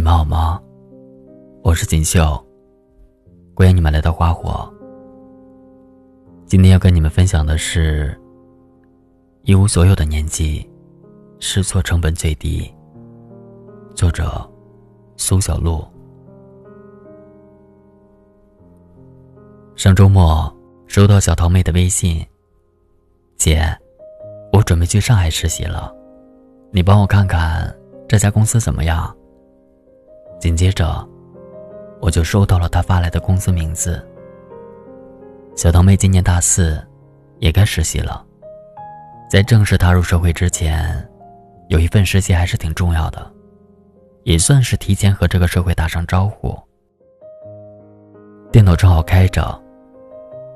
你们好吗？我是锦绣。欢迎你们来到花火。今天要跟你们分享的是：一无所有的年纪，试错成本最低。作者：苏小璐。上周末收到小桃妹的微信：“姐，我准备去上海实习了，你帮我看看这家公司怎么样？”紧接着，我就收到了他发来的公司名字。小堂妹今年大四，也该实习了。在正式踏入社会之前，有一份实习还是挺重要的，也算是提前和这个社会打上招呼。电脑正好开着，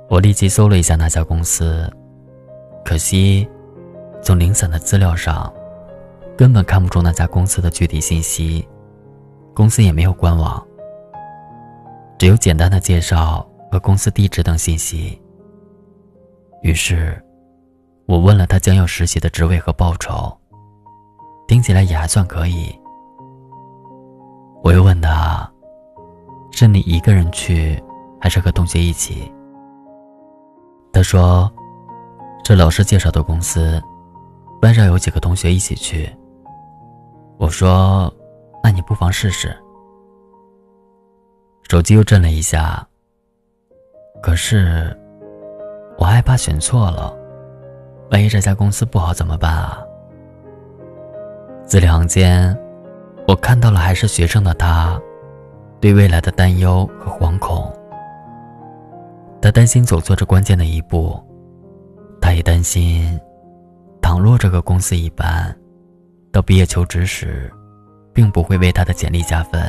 我立即搜了一下那家公司，可惜，从零散的资料上，根本看不出那家公司的具体信息。公司也没有官网，只有简单的介绍和公司地址等信息。于是，我问了他将要实习的职位和报酬，听起来也还算可以。我又问他：“是你一个人去，还是和同学一起？”他说：“是老师介绍的公司，班上有几个同学一起去。”我说。那你不妨试试。手机又震了一下。可是，我害怕选错了，万一这家公司不好怎么办啊？字里行间，我看到了还是学生的他，对未来的担忧和惶恐。他担心走错这关键的一步，他也担心，倘若这个公司一般，到毕业求职时。并不会为他的简历加分。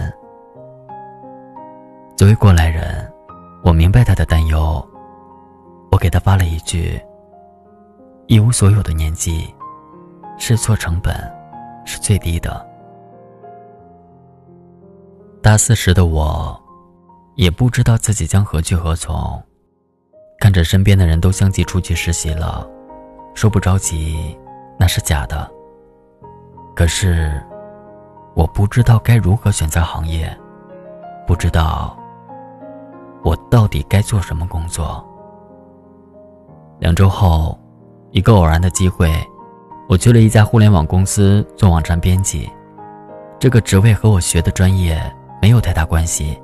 作为过来人，我明白他的担忧。我给他发了一句：“一无所有的年纪，试错成本是最低的。”大四时的我，也不知道自己将何去何从。看着身边的人都相继出去实习了，说不着急，那是假的。可是。我不知道该如何选择行业，不知道我到底该做什么工作。两周后，一个偶然的机会，我去了一家互联网公司做网站编辑。这个职位和我学的专业没有太大关系，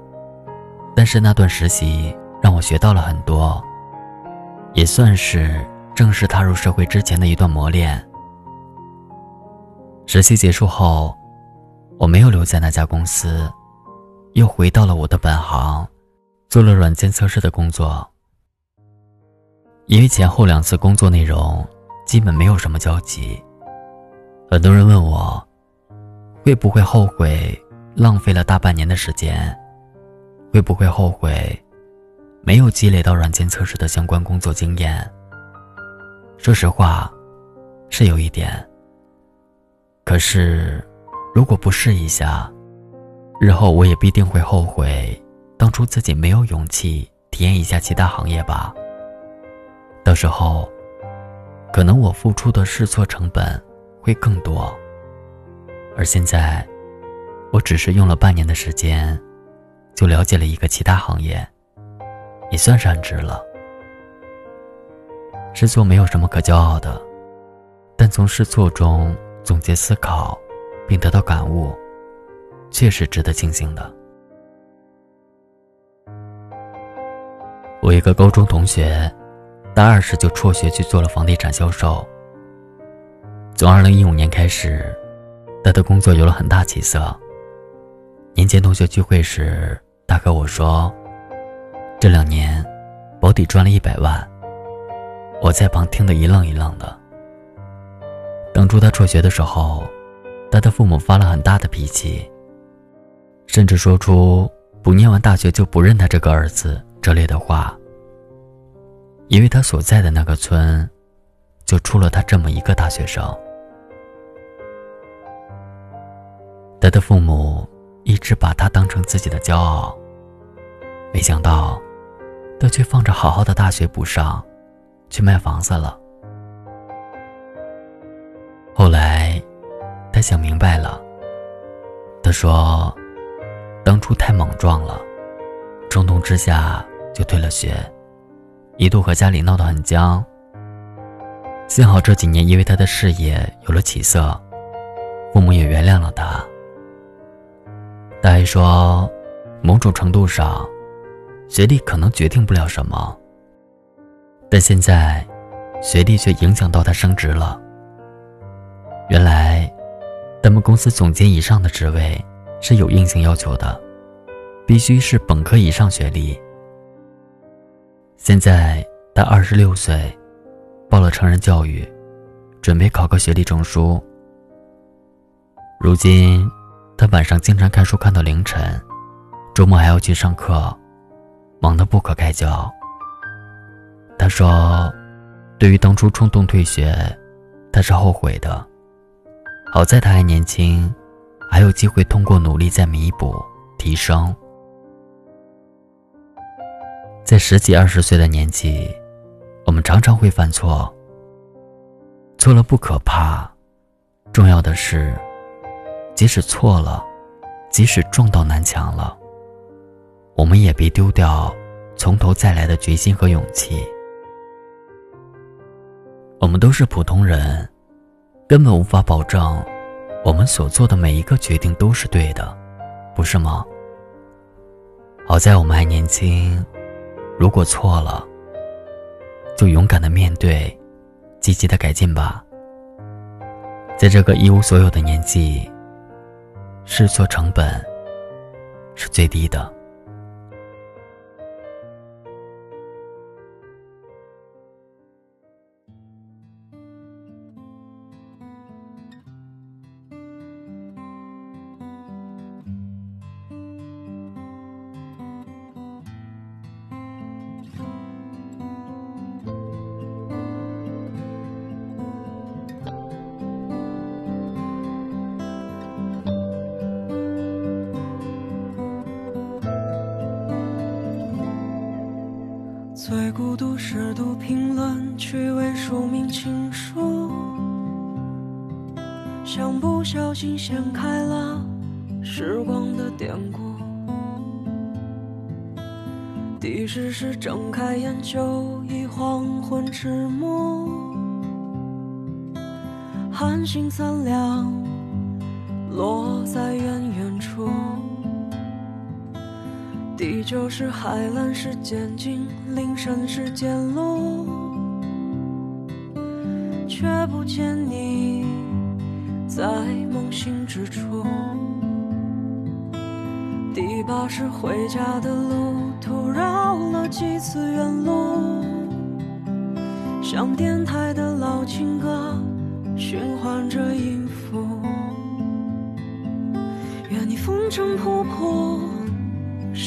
但是那段实习让我学到了很多，也算是正式踏入社会之前的一段磨练。实习结束后。我没有留在那家公司，又回到了我的本行，做了软件测试的工作。因为前后两次工作内容基本没有什么交集，很多人问我，会不会后悔浪费了大半年的时间？会不会后悔没有积累到软件测试的相关工作经验？说实话，是有一点。可是。如果不试一下，日后我也必定会后悔当初自己没有勇气体验一下其他行业吧。到时候，可能我付出的试错成本会更多。而现在，我只是用了半年的时间，就了解了一个其他行业，也算是很值了。试错没有什么可骄傲的，但从试错中总结思考。并得到感悟，确实值得庆幸的。我一个高中同学，大二时就辍学去做了房地产销售。从二零一五年开始，他的工作有了很大起色。年前同学聚会时，他和我说，这两年保底赚了一百万。我在旁听得一愣一愣的。当初他辍学的时候。他的父母发了很大的脾气，甚至说出“不念完大学就不认他这个儿子”这类的话。因为他所在的那个村，就出了他这么一个大学生。他的父母一直把他当成自己的骄傲，没想到，他却放着好好的大学不上，去卖房子了。后来。他想明白了，他说：“当初太莽撞了，冲动之下就退了学，一度和家里闹得很僵。幸好这几年因为他的事业有了起色，父母也原谅了他。大爷说，某种程度上，学历可能决定不了什么，但现在，学历却影响到他升职了。原来，咱们公司总监以上的职位是有硬性要求的，必须是本科以上学历。现在他二十六岁。报了成人教育，准备考个学历证书。如今，他晚上经常看书看到凌晨，周末还要去上课，忙得不可开交。他说：“对于当初冲动退学，他是后悔的。好在他还年轻，还有机会通过努力再弥补提升。在十几二十岁的年纪。”我们常常会犯错，错了不可怕，重要的是，即使错了，即使撞到南墙了，我们也别丢掉从头再来的决心和勇气。我们都是普通人，根本无法保证我们所做的每一个决定都是对的，不是吗？好在我们还年轻，如果错了。就勇敢的面对，积极的改进吧。在这个一无所有的年纪，试错成本是最低的。孤独是读评论，趣味署名情书，像不小心掀开了时光的典故。第十是睁开眼就已黄昏迟暮，寒星三两落在远远处。地久是海蓝是渐近，林深是渐露，却不见你在梦醒之处。第八是回家的路途绕了几次远路，像电台的老情歌循环着音符。愿你风尘仆仆。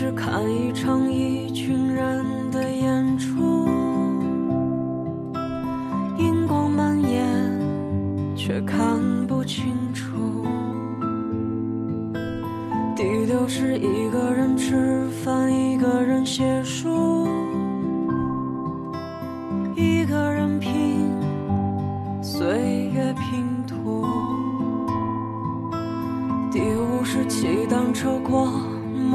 是看一场一群人的演出，荧光蔓延，却看不清楚。第六是一个人吃饭，一个人写书，一个人拼岁月拼图。第五是骑单车过。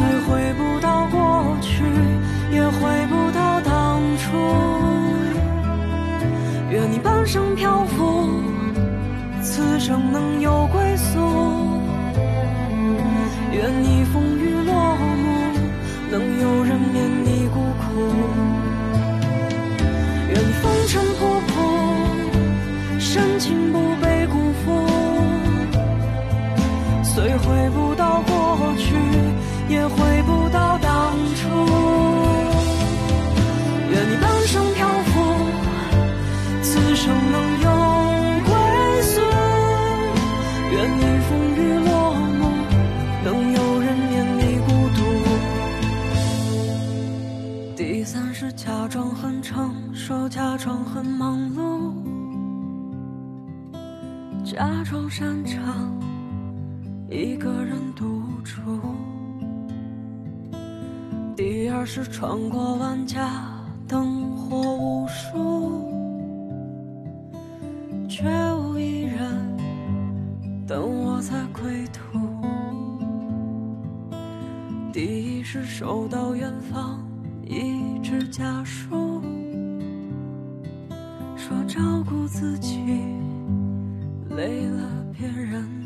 虽回不到过去也回不到当初。愿你半生漂浮此生能有归宿。一个人独处。第二是穿过万家灯火无数，却无一人等我在归途。第一是收到远方。一纸家书，说照顾自己累了别人。